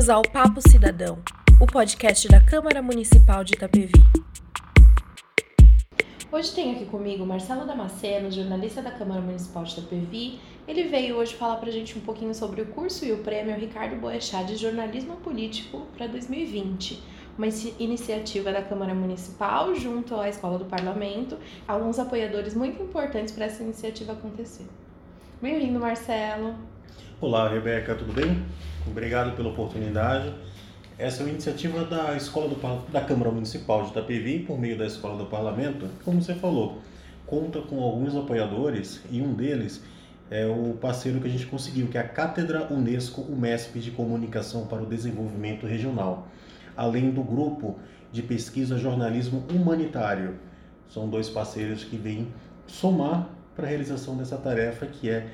Bem-vindos ao Papo Cidadão, o podcast da Câmara Municipal de Itapevi. Hoje tenho aqui comigo Marcelo Damasceno, jornalista da Câmara Municipal de Itapevi. Ele veio hoje falar pra gente um pouquinho sobre o curso e o prêmio Ricardo Boechat de Jornalismo Político para 2020 uma iniciativa da Câmara Municipal junto à Escola do Parlamento, alguns apoiadores muito importantes para essa iniciativa acontecer. Bem-vindo, Marcelo. Olá, Rebeca, tudo bem? Obrigado pela oportunidade. Essa é uma iniciativa da Escola do, da Câmara Municipal de Itapevi, por meio da Escola do Parlamento. Como você falou, conta com alguns apoiadores e um deles é o parceiro que a gente conseguiu, que é a Cátedra Unesco UMESP de Comunicação para o Desenvolvimento Regional, além do grupo de pesquisa Jornalismo Humanitário. São dois parceiros que vêm somar para a realização dessa tarefa que é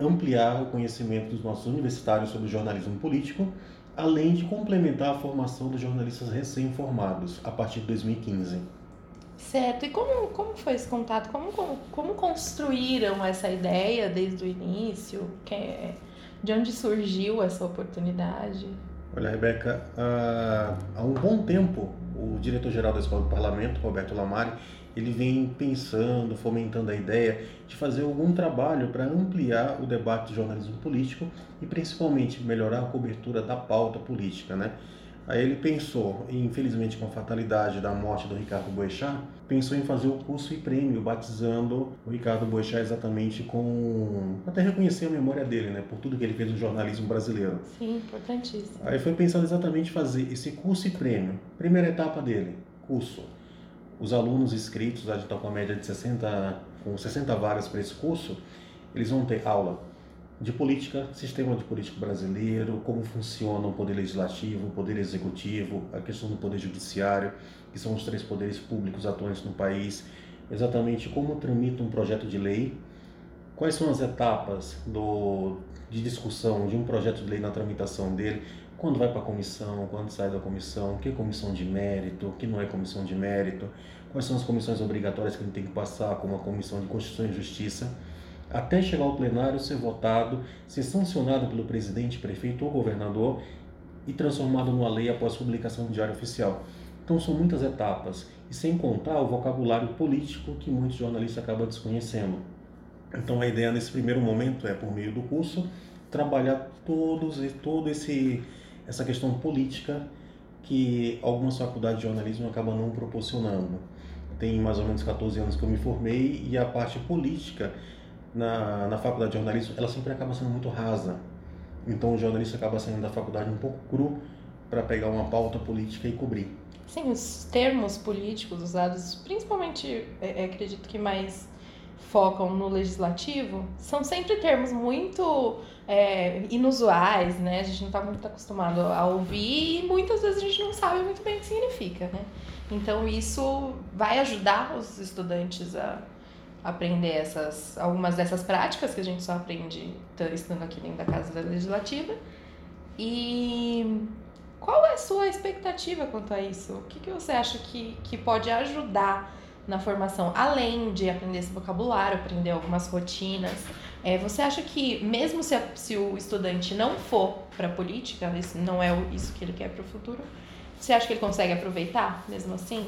ampliar o conhecimento dos nossos universitários sobre jornalismo político, além de complementar a formação dos jornalistas recém-formados a partir de 2015. Certo. E como, como foi esse contato? Como, como, como construíram essa ideia desde o início? Que, de onde surgiu essa oportunidade? Olha, Rebeca, há um bom tempo, o diretor-geral da Escola do Parlamento, Roberto Lamari, ele vem pensando, fomentando a ideia de fazer algum trabalho para ampliar o debate do jornalismo político e principalmente melhorar a cobertura da pauta política, né? Aí ele pensou, infelizmente com a fatalidade da morte do Ricardo Boechat, pensou em fazer o curso e prêmio, batizando o Ricardo Boechat exatamente com... até reconhecer a memória dele, né? Por tudo que ele fez no jornalismo brasileiro. Sim, importantíssimo. Aí foi pensado exatamente fazer esse curso e prêmio. Primeira etapa dele, curso os alunos inscritos, a gente está com a média de 60, com 60 vagas para esse curso, eles vão ter aula de política, sistema de político brasileiro, como funciona o poder legislativo, o poder executivo, a questão do poder judiciário, que são os três poderes públicos atuantes no país, exatamente como tramita um projeto de lei, quais são as etapas do, de discussão de um projeto de lei na tramitação dele, quando vai para a comissão, quando sai da comissão, que é comissão de mérito, que não é comissão de mérito, quais são as comissões obrigatórias que gente tem que passar, como a comissão de Constituição e Justiça, até chegar ao plenário, ser votado, ser sancionado pelo presidente, prefeito ou governador e transformado numa lei após publicação no Diário Oficial. Então são muitas etapas, e sem contar o vocabulário político que muitos jornalistas acabam desconhecendo. Então a ideia nesse primeiro momento é, por meio do curso, trabalhar todos, todo esse essa questão política que algumas faculdades de jornalismo acabam não proporcionando. Tem mais ou menos 14 anos que eu me formei e a parte política na, na faculdade de jornalismo ela sempre acaba sendo muito rasa. Então o jornalista acaba saindo da faculdade um pouco cru para pegar uma pauta política e cobrir. Sim, os termos políticos usados, principalmente, é, é acredito que mais focam no legislativo, são sempre termos muito é, inusuais, né? A gente não está muito acostumado a ouvir e muitas vezes a gente não sabe muito bem o que significa, né? Então isso vai ajudar os estudantes a aprender essas algumas dessas práticas que a gente só aprende estando aqui dentro da casa legislativa. E qual é a sua expectativa quanto a isso? O que, que você acha que, que pode ajudar na formação, além de aprender esse vocabulário, aprender algumas rotinas. É, você acha que, mesmo se, a, se o estudante não for para a política, não é isso que ele quer para o futuro, você acha que ele consegue aproveitar, mesmo assim,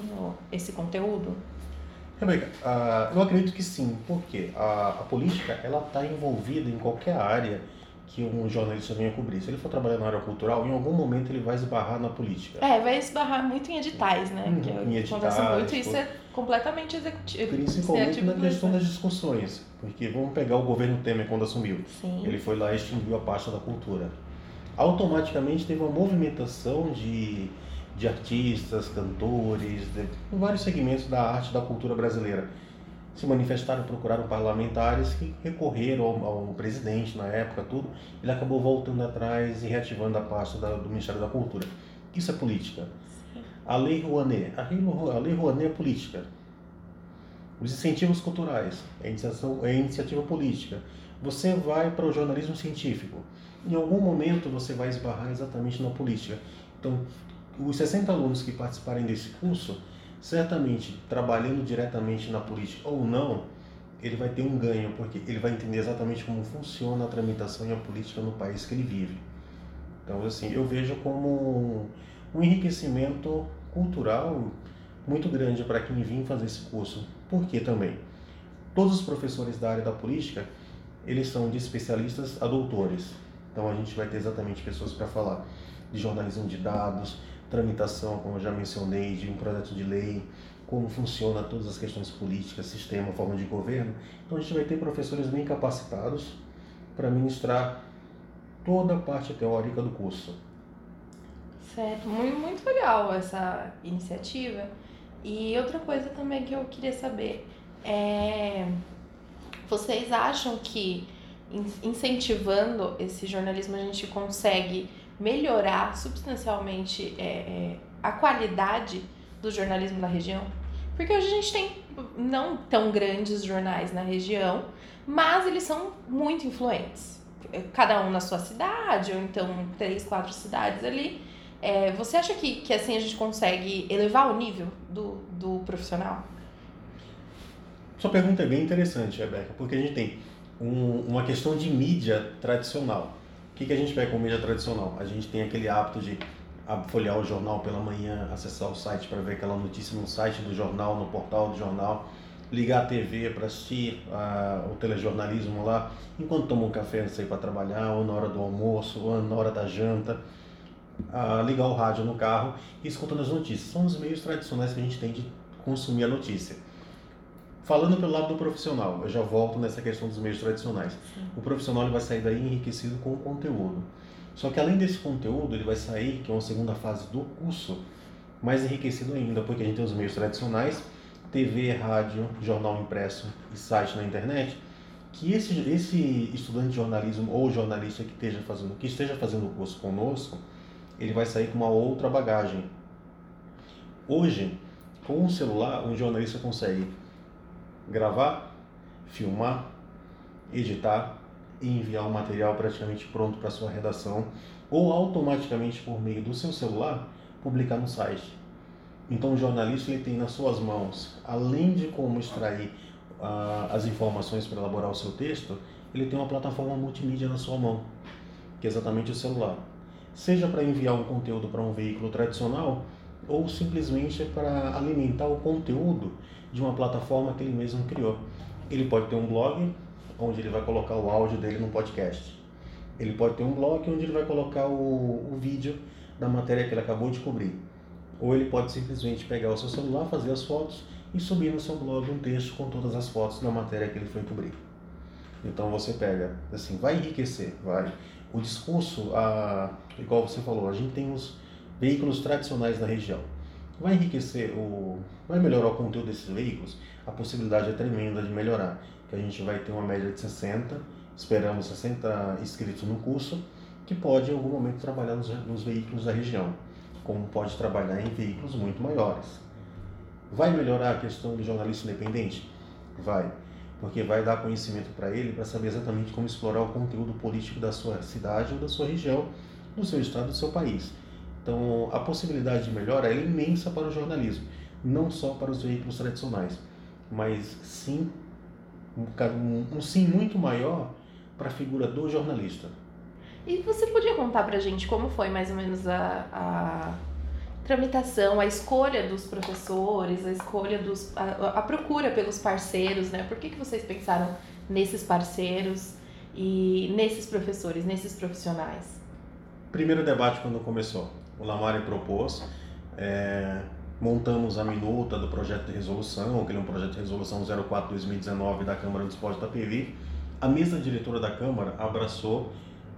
esse conteúdo? Rebeca, uh, eu acredito que sim, porque a, a política ela está envolvida em qualquer área que um jornalista venha cobrir. Se ele for trabalhar na área cultural, em algum momento ele vai esbarrar na política. É, vai esbarrar muito em editais, né? Que em editais. muito, isso é completamente executivo. Principalmente na questão das discussões. Porque vamos pegar o governo Temer quando assumiu. Sim. Ele foi lá e extinguiu a pasta da cultura. Automaticamente teve uma movimentação de, de artistas, cantores, de, em vários segmentos da arte da cultura brasileira se manifestaram, procuraram parlamentares que recorreram ao, ao, presidente na época, tudo. Ele acabou voltando atrás e reativando a pasta da, do Ministério da Cultura. Isso é política. A Lei Rouanet. A Lei, a Lei Rouanet é política. Os incentivos culturais é iniciativa, é iniciativa política. Você vai para o jornalismo científico. Em algum momento você vai esbarrar exatamente na política. Então, os 60 alunos que participarem desse curso certamente trabalhando diretamente na política ou não, ele vai ter um ganho, porque ele vai entender exatamente como funciona a tramitação e a política no país que ele vive. Então, assim, eu vejo como um enriquecimento cultural muito grande para quem vem fazer esse curso. Por quê também? Todos os professores da área da política, eles são de especialistas a doutores. Então a gente vai ter exatamente pessoas para falar de jornalismo de dados, tramitação, como eu já mencionei, de um projeto de lei, como funciona todas as questões políticas, sistema, forma de governo. Então a gente vai ter professores bem capacitados para ministrar toda a parte teórica do curso. Certo, muito, muito legal essa iniciativa. E outra coisa também que eu queria saber é: vocês acham que incentivando esse jornalismo a gente consegue melhorar substancialmente é, é, a qualidade do jornalismo na região? Porque hoje a gente tem não tão grandes jornais na região, mas eles são muito influentes. Cada um na sua cidade, ou então três, quatro cidades ali. É, você acha que, que assim a gente consegue elevar o nível do, do profissional? Sua pergunta é bem interessante, Rebeca, porque a gente tem um, uma questão de mídia tradicional. Que, que a gente pega com mídia tradicional? A gente tem aquele hábito de folhear o jornal pela manhã, acessar o site para ver aquela notícia no site do jornal, no portal do jornal, ligar a TV para assistir o telejornalismo lá, enquanto toma um café antes de ir para trabalhar, ou na hora do almoço, ou na hora da janta, ligar o rádio no carro e escutando as notícias. São os meios tradicionais que a gente tem de consumir a notícia. Falando pelo lado do profissional, eu já volto nessa questão dos meios tradicionais. Sim. O profissional ele vai sair daí enriquecido com o conteúdo. Só que além desse conteúdo, ele vai sair, que é uma segunda fase do curso, mais enriquecido ainda, porque a gente tem os meios tradicionais, TV, rádio, jornal impresso e site na internet, que esse, esse estudante de jornalismo ou jornalista que esteja fazendo, que esteja fazendo o curso conosco, ele vai sair com uma outra bagagem. Hoje, com o celular, um jornalista consegue gravar, filmar, editar e enviar o um material praticamente pronto para sua redação ou automaticamente por meio do seu celular publicar no site. Então o jornalista ele tem nas suas mãos, além de como extrair uh, as informações para elaborar o seu texto, ele tem uma plataforma multimídia na sua mão, que é exatamente o celular. Seja para enviar um conteúdo para um veículo tradicional ou simplesmente para alimentar o conteúdo de uma plataforma que ele mesmo criou. Ele pode ter um blog onde ele vai colocar o áudio dele no podcast. Ele pode ter um blog onde ele vai colocar o, o vídeo da matéria que ele acabou de cobrir. Ou ele pode simplesmente pegar o seu celular, fazer as fotos e subir no seu blog um texto com todas as fotos da matéria que ele foi cobrir. Então você pega, assim, vai enriquecer, vai. O discurso, a, igual você falou, a gente tem os veículos tradicionais da região vai enriquecer, o, vai melhorar o conteúdo desses veículos, a possibilidade é tremenda de melhorar. Que a gente vai ter uma média de 60, esperamos 60 inscritos no curso, que pode em algum momento trabalhar nos, nos veículos da região, como pode trabalhar em veículos muito maiores. Vai melhorar a questão do jornalista independente? Vai, porque vai dar conhecimento para ele para saber exatamente como explorar o conteúdo político da sua cidade ou da sua região, do seu estado, do seu país. Então, a possibilidade de melhora é imensa para o jornalismo, não só para os veículos tradicionais, mas sim um, um sim muito maior para a figura do jornalista. E você podia contar para a gente como foi mais ou menos a, a tramitação, a escolha dos professores, a escolha dos a, a, procura pelos parceiros, né? Por que, que vocês pensaram nesses parceiros e nesses professores, nesses profissionais? Primeiro debate quando começou o Lamare propôs, é, montamos a minuta do projeto de resolução, que é um projeto de resolução 04-2019 da Câmara dos Esporte da PV. A mesa diretora da Câmara abraçou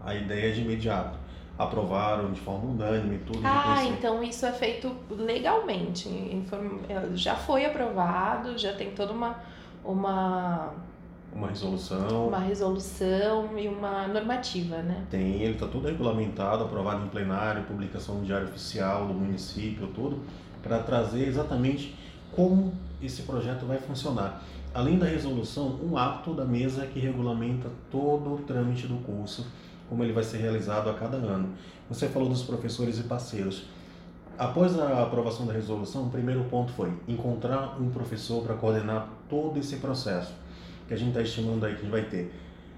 a ideia de imediato. Aprovaram de forma unânime tudo. Ah, então isso é feito legalmente. Já foi aprovado, já tem toda uma, uma uma resolução. Uma resolução e uma normativa, né? Tem, ele está tudo regulamentado, aprovado em plenário, publicação no Diário Oficial do município, tudo, para trazer exatamente como esse projeto vai funcionar. Além da resolução, um ato da mesa que regulamenta todo o trâmite do curso, como ele vai ser realizado a cada ano. Você falou dos professores e parceiros. Após a aprovação da resolução, o primeiro ponto foi encontrar um professor para coordenar todo esse processo que a gente está estimando aí que a gente vai ter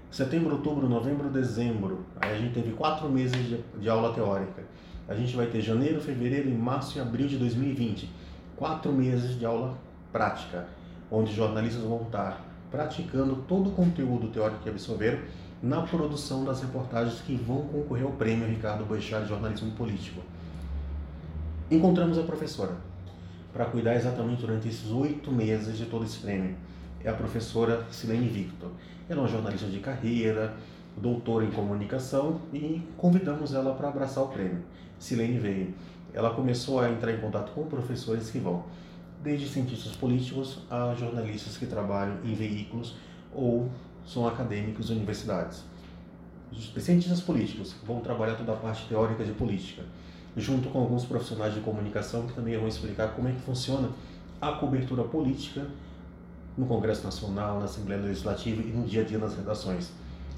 Setembro, outubro, novembro, dezembro. Aí a gente teve quatro meses de, de aula teórica. A gente vai ter janeiro, fevereiro, março e abril de 2020. Quatro meses de aula prática, onde jornalistas vão estar praticando todo o conteúdo teórico que absorveram na produção das reportagens que vão concorrer ao prêmio Ricardo Boechat de Jornalismo Político. Encontramos a professora para cuidar exatamente durante esses oito meses de todo esse prêmio. É a professora Silene Victor. Ela é uma jornalista de carreira, doutora em comunicação e convidamos ela para abraçar o prêmio. Silene veio. Ela começou a entrar em contato com professores que vão desde cientistas políticos a jornalistas que trabalham em veículos ou são acadêmicos de universidades. Os cientistas políticos vão trabalhar toda a parte teórica de política, junto com alguns profissionais de comunicação que também vão explicar como é que funciona a cobertura política no Congresso Nacional, na Assembleia Legislativa e no dia a dia nas redações.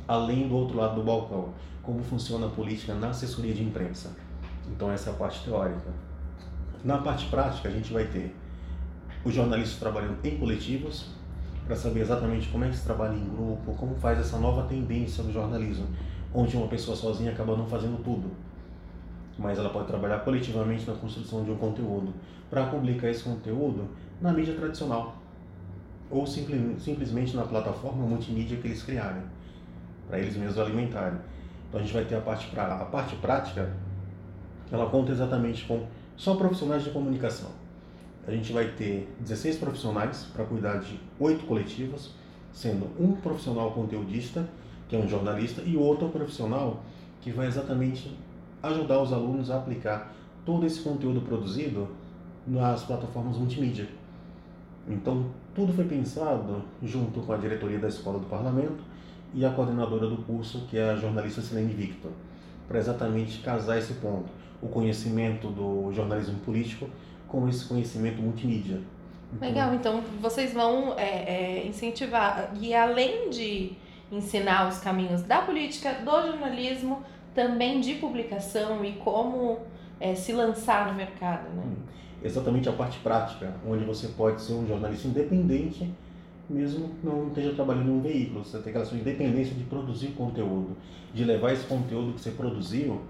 Além do outro lado do balcão, como funciona a política na assessoria de imprensa. Então essa é a parte teórica. Na parte prática, a gente vai ter os jornalistas trabalhando em coletivos, para saber exatamente como é que se trabalha em grupo, como faz essa nova tendência do jornalismo, onde uma pessoa sozinha acaba não fazendo tudo, mas ela pode trabalhar coletivamente na construção de um conteúdo, para publicar esse conteúdo na mídia tradicional, ou simples, simplesmente na plataforma multimídia que eles criarem, para eles mesmos alimentarem. Então a gente vai ter a parte, pra, a parte prática, ela conta exatamente com só profissionais de comunicação a gente vai ter 16 profissionais para cuidar de oito coletivos, sendo um profissional conteudista, que é um jornalista, e outro profissional que vai exatamente ajudar os alunos a aplicar todo esse conteúdo produzido nas plataformas multimídia. Então, tudo foi pensado junto com a diretoria da Escola do Parlamento e a coordenadora do curso, que é a jornalista Silene Victor, para exatamente casar esse ponto, o conhecimento do jornalismo político com esse conhecimento multimídia. Então, Legal, então vocês vão é, é, incentivar, e além de ensinar os caminhos da política, do jornalismo, também de publicação e como é, se lançar no mercado, né? Hum, exatamente a parte prática, onde você pode ser um jornalista independente, mesmo não esteja trabalhando em um veículo. Você tem aquela sua independência de produzir conteúdo, de levar esse conteúdo que você produziu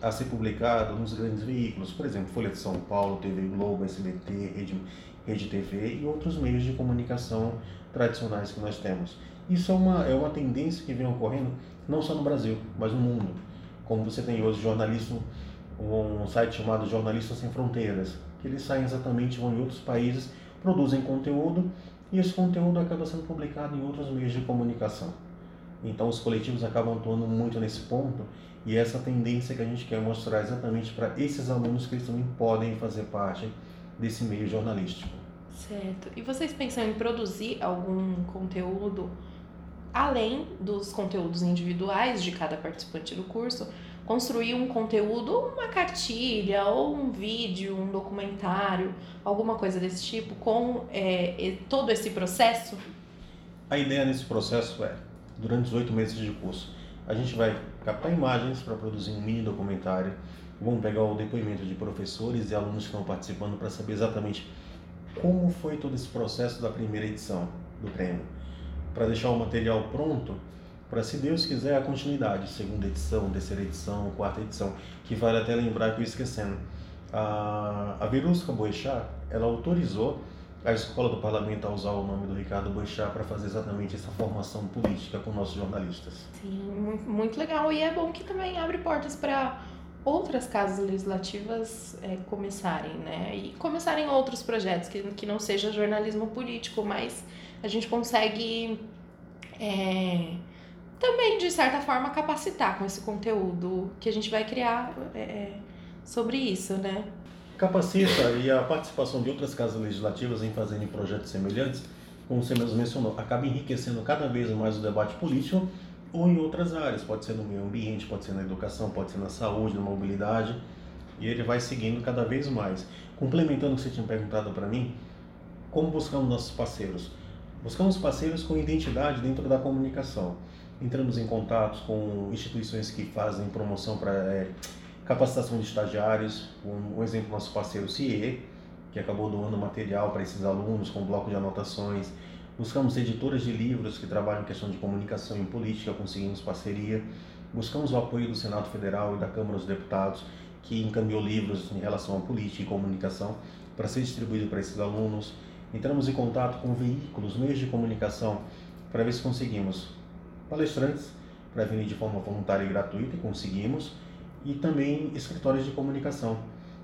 a ser publicado nos grandes veículos, por exemplo, Folha de São Paulo, TV Globo, SBT, Rede, Rede TV e outros meios de comunicação tradicionais que nós temos. Isso é uma, é uma tendência que vem ocorrendo não só no Brasil, mas no mundo. Como você tem hoje jornalismo, um site chamado Jornalistas Sem Fronteiras, que eles saem exatamente, vão em outros países, produzem conteúdo e esse conteúdo acaba sendo publicado em outros meios de comunicação. Então os coletivos acabam atuando muito nesse ponto e essa tendência que a gente quer mostrar exatamente para esses alunos que eles também podem fazer parte desse meio jornalístico. Certo. E vocês pensam em produzir algum conteúdo além dos conteúdos individuais de cada participante do curso? Construir um conteúdo, uma cartilha ou um vídeo, um documentário, alguma coisa desse tipo, com é, todo esse processo? A ideia nesse processo é, durante os oito meses de curso, a gente vai captar imagens para produzir um mini documentário. Vamos pegar o depoimento de professores e alunos que estão participando para saber exatamente como foi todo esse processo da primeira edição do prêmio. Para deixar o material pronto para, se Deus quiser, a continuidade, segunda edição, terceira edição, quarta edição, que vale até lembrar que eu esquecendo. A, a Verusca Boechat, ela autorizou a escola do parlamento a usar o nome do Ricardo Boechat para fazer exatamente essa formação política com nossos jornalistas. Sim, muito legal. E é bom que também abre portas para outras casas legislativas é, começarem, né? E começarem outros projetos, que, que não seja jornalismo político, mas a gente consegue é, também, de certa forma, capacitar com esse conteúdo que a gente vai criar é, é sobre isso, né? Capacita e a participação de outras casas legislativas em fazerem projetos semelhantes, como você mesmo mencionou, acaba enriquecendo cada vez mais o debate político ou em outras áreas, pode ser no meio ambiente, pode ser na educação, pode ser na saúde, na mobilidade, e ele vai seguindo cada vez mais. Complementando o que você tinha perguntado para mim, como buscamos nossos parceiros? Buscamos parceiros com identidade dentro da comunicação. Entramos em contatos com instituições que fazem promoção para é, capacitação de estagiários, um, um exemplo nosso parceiro CIE, que acabou doando material para esses alunos com bloco de anotações, Buscamos editoras de livros que trabalham em questão de comunicação e política, conseguimos parceria. Buscamos o apoio do Senado Federal e da Câmara dos Deputados, que encaminhou livros em relação à política e comunicação para ser distribuído para esses alunos. Entramos em contato com veículos, meios de comunicação, para ver se conseguimos palestrantes para vir de forma voluntária e gratuita, e conseguimos, e também escritórios de comunicação,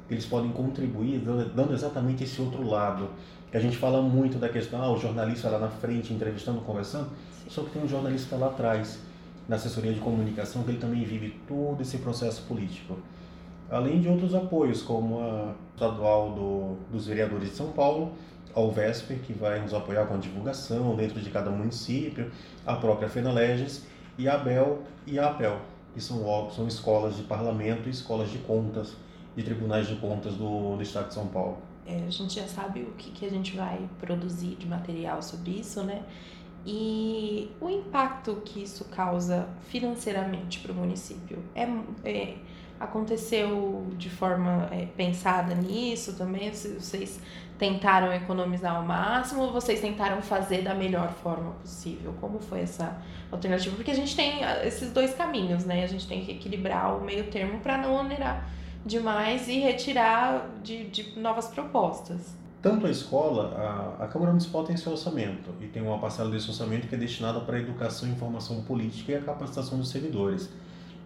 que eles podem contribuir dando exatamente esse outro lado, que a gente fala muito da questão, ah, o jornalista lá na frente entrevistando, conversando, só que tem um jornalista lá atrás, na assessoria de comunicação, que ele também vive todo esse processo político. Além de outros apoios, como a estadual do, dos vereadores de São Paulo, a UVESP, que vai nos apoiar com a divulgação dentro de cada município, a própria FENALEGES, e a ABEL e a APEL, que são, são escolas de parlamento e escolas de contas, de tribunais de contas do, do Estado de São Paulo. É, a gente já sabe o que, que a gente vai produzir de material sobre isso, né? E o impacto que isso causa financeiramente para o município é, é, aconteceu de forma é, pensada nisso também? Vocês tentaram economizar ao máximo ou vocês tentaram fazer da melhor forma possível? Como foi essa alternativa? Porque a gente tem ah, esses dois caminhos, né? A gente tem que equilibrar o meio termo para não onerar demais e retirar de, de novas propostas. Tanto a escola, a, a Câmara Municipal tem seu orçamento e tem uma parcela desse orçamento que é destinada para a educação informação política e a capacitação dos servidores.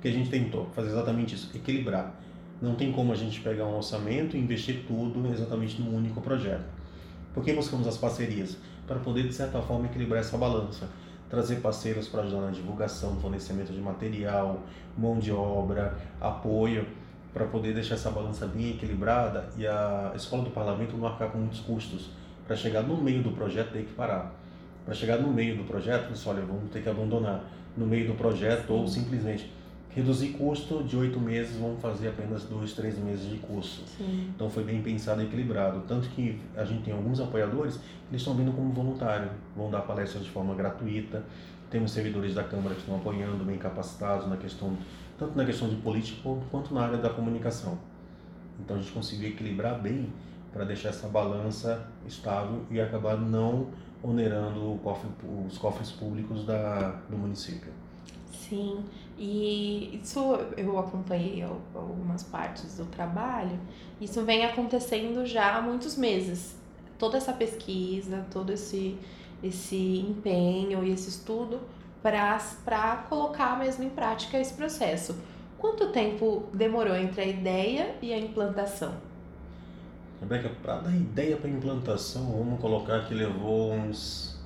Que a gente tentou fazer exatamente isso, equilibrar. Não tem como a gente pegar um orçamento e investir tudo exatamente num único projeto. Por que buscamos as parcerias? Para poder, de certa forma, equilibrar essa balança. Trazer parceiros para ajudar na divulgação, fornecimento de material, mão de obra, apoio para poder deixar essa balança bem equilibrada e a escola do parlamento não arcar com muitos custos para chegar no meio do projeto ter que parar. Para chegar no meio do projeto, você olha, vamos ter que abandonar no meio do projeto ou simplesmente reduzir custo de oito meses, vamos fazer apenas dois, três meses de curso. Sim. Então foi bem pensado e equilibrado. Tanto que a gente tem alguns apoiadores, eles estão vindo como voluntário, vão dar palestras de forma gratuita. Temos servidores da Câmara que estão apoiando, bem capacitados na questão tanto na questão de política quanto na área da comunicação. Então a gente conseguiu equilibrar bem para deixar essa balança estável e acabar não onerando cofre, os cofres públicos da, do município. Sim, e isso eu acompanhei algumas partes do trabalho, isso vem acontecendo já há muitos meses. Toda essa pesquisa, todo esse, esse empenho e esse estudo para colocar mesmo em prática esse processo. Quanto tempo demorou entre a ideia e a implantação? Rebeca, para dar ideia para implantação, vamos colocar que levou uns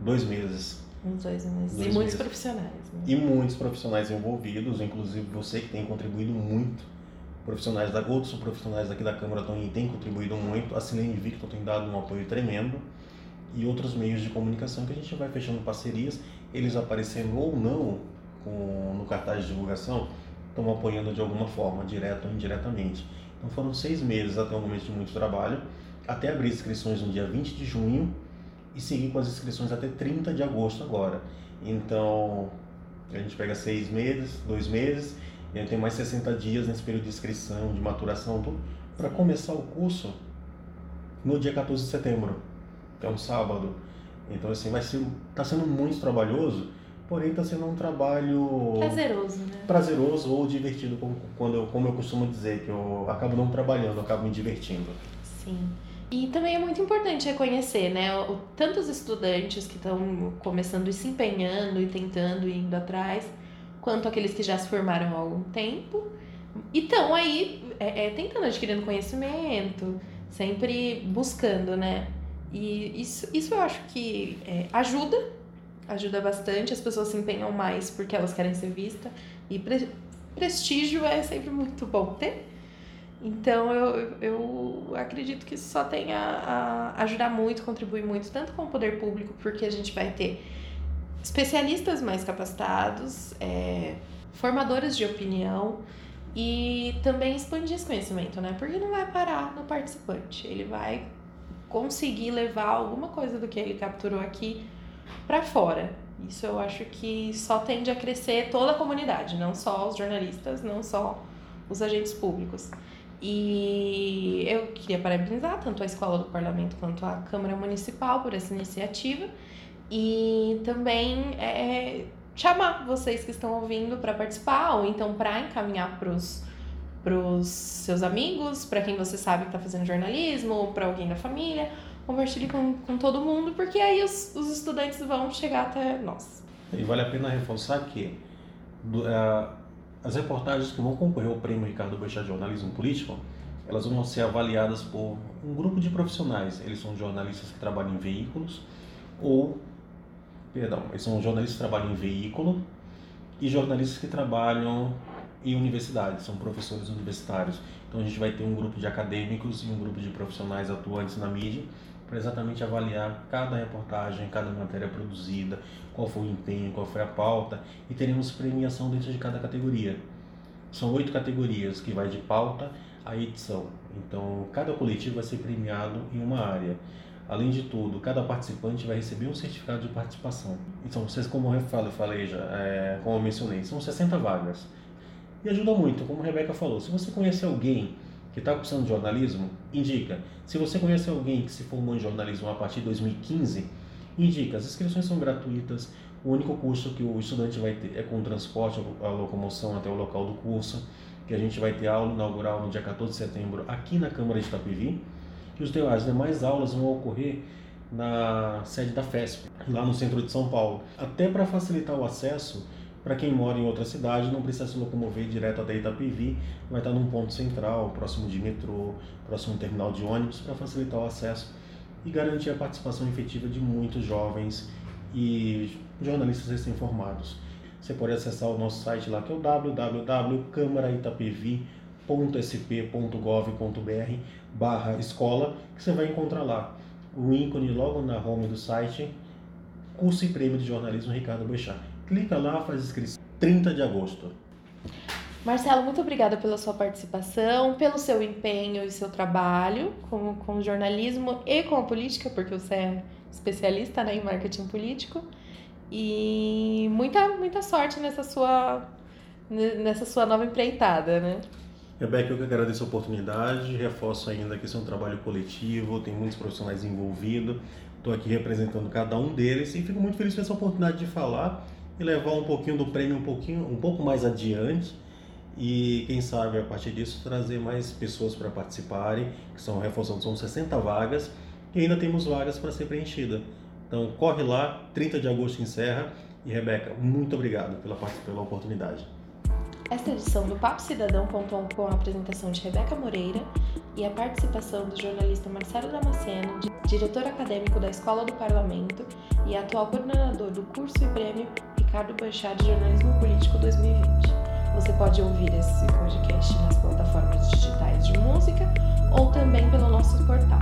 dois meses. Uns dois meses. Dois e muitos profissionais. Né? E muitos profissionais envolvidos, inclusive você que tem contribuído muito. Profissionais da, outros profissionais aqui da Câmara também têm contribuído muito. A Silene Victor tem dado um apoio tremendo. E outros meios de comunicação que a gente vai fechando parcerias eles aparecendo ou não com, no cartaz de divulgação, estão apoiando de alguma forma, direto ou indiretamente. Então foram seis meses até um momento de muito trabalho, até abrir inscrições no dia 20 de junho e seguir com as inscrições até 30 de agosto agora. Então a gente pega seis meses, dois meses, e aí tem mais 60 dias nesse período de inscrição, de maturação, tudo, para começar o curso no dia 14 de setembro, que é um sábado. Então, assim, vai ser, tá sendo muito trabalhoso, porém está sendo um trabalho... Prazeroso, né? Prazeroso ou divertido, como, quando como eu costumo dizer, que eu acabo não trabalhando, eu acabo me divertindo. Sim. E também é muito importante reconhecer, né? O, tantos estudantes que estão começando e se empenhando e tentando e indo atrás, quanto aqueles que já se formaram há algum tempo e estão aí é, é, tentando adquirindo conhecimento, sempre buscando, né? E isso, isso eu acho que é, ajuda, ajuda bastante, as pessoas se empenham mais porque elas querem ser vistas. E pre prestígio é sempre muito bom ter. Então eu, eu acredito que isso só tem a, a ajudar muito, contribuir muito, tanto com o poder público, porque a gente vai ter especialistas mais capacitados, é, formadores de opinião e também expandir esse conhecimento, né? Porque não vai parar no participante, ele vai conseguir levar alguma coisa do que ele capturou aqui para fora. Isso eu acho que só tende a crescer toda a comunidade, não só os jornalistas, não só os agentes públicos. E eu queria parabenizar tanto a Escola do Parlamento quanto a Câmara Municipal por essa iniciativa e também é, chamar vocês que estão ouvindo para participar ou então para encaminhar para os seus amigos, para quem você sabe que está fazendo jornalismo, para alguém da família. Compartilhe com, com todo mundo, porque aí os, os estudantes vão chegar até nós. E vale a pena reforçar que do, uh, as reportagens que vão concorrer ao Prêmio Ricardo Boechat de Jornalismo Político, elas vão ser avaliadas por um grupo de profissionais. Eles são jornalistas que trabalham em veículos ou, perdão, eles são jornalistas que trabalham em veículo e jornalistas que trabalham em universidades, são professores universitários. Então a gente vai ter um grupo de acadêmicos e um grupo de profissionais atuantes na mídia para exatamente avaliar cada reportagem, cada matéria produzida, qual foi o empenho, qual foi a pauta e teremos premiação dentro de cada categoria. São oito categorias que vai de pauta a edição. Então cada coletivo vai ser premiado em uma área. Além de tudo, cada participante vai receber um certificado de participação. Então, vocês, como eu falei já, é, como eu mencionei, são 60 vagas. E ajuda muito, como a Rebeca falou, se você conhece alguém que está cursando jornalismo, indica. Se você conhece alguém que se formou em jornalismo a partir de 2015, indica. As inscrições são gratuitas. O único curso que o estudante vai ter é com transporte, a locomoção até o local do curso, que a gente vai ter aula inaugural no dia 14 de setembro aqui na Câmara de Itapevi. E os as demais aulas vão ocorrer na sede da FESP, lá no centro de São Paulo. Até para facilitar o acesso, para quem mora em outra cidade, não precisa se locomover direto até Itapevi, vai estar num ponto central, próximo de metrô, próximo terminal de ônibus, para facilitar o acesso e garantir a participação efetiva de muitos jovens e jornalistas recém-formados. Você pode acessar o nosso site lá que é o www.câmaraitapevi.sp.gov.br barra escola, que você vai encontrar lá o ícone logo na home do site, curso e prêmio de jornalismo Ricardo Boechat clica lá, faz inscrição. 30 de agosto. Marcelo, muito obrigada pela sua participação, pelo seu empenho e seu trabalho com, com o jornalismo e com a política, porque você é especialista né, em marketing político. E muita, muita sorte nessa sua, nessa sua nova empreitada, né? Rebeca, eu que agradeço a oportunidade, reforço ainda que isso é um trabalho coletivo, tem muitos profissionais envolvidos, estou aqui representando cada um deles e fico muito feliz com essa oportunidade de falar e levar um pouquinho do prêmio um pouquinho, um pouco mais adiante e quem sabe a partir disso trazer mais pessoas para participarem, que são reforçando, são 60 vagas e ainda temos vagas para ser preenchida. Então corre lá, 30 de agosto encerra e Rebeca, muito obrigado pela, pela oportunidade. Esta edição do Papo Cidadão contou com a apresentação de Rebeca Moreira e a participação do jornalista Marcelo Damasceno, diretor acadêmico da Escola do Parlamento e atual coordenador do curso e prêmio Ricardo de Jornalismo Político 2020. Você pode ouvir esse podcast nas plataformas digitais de música ou também pelo nosso portal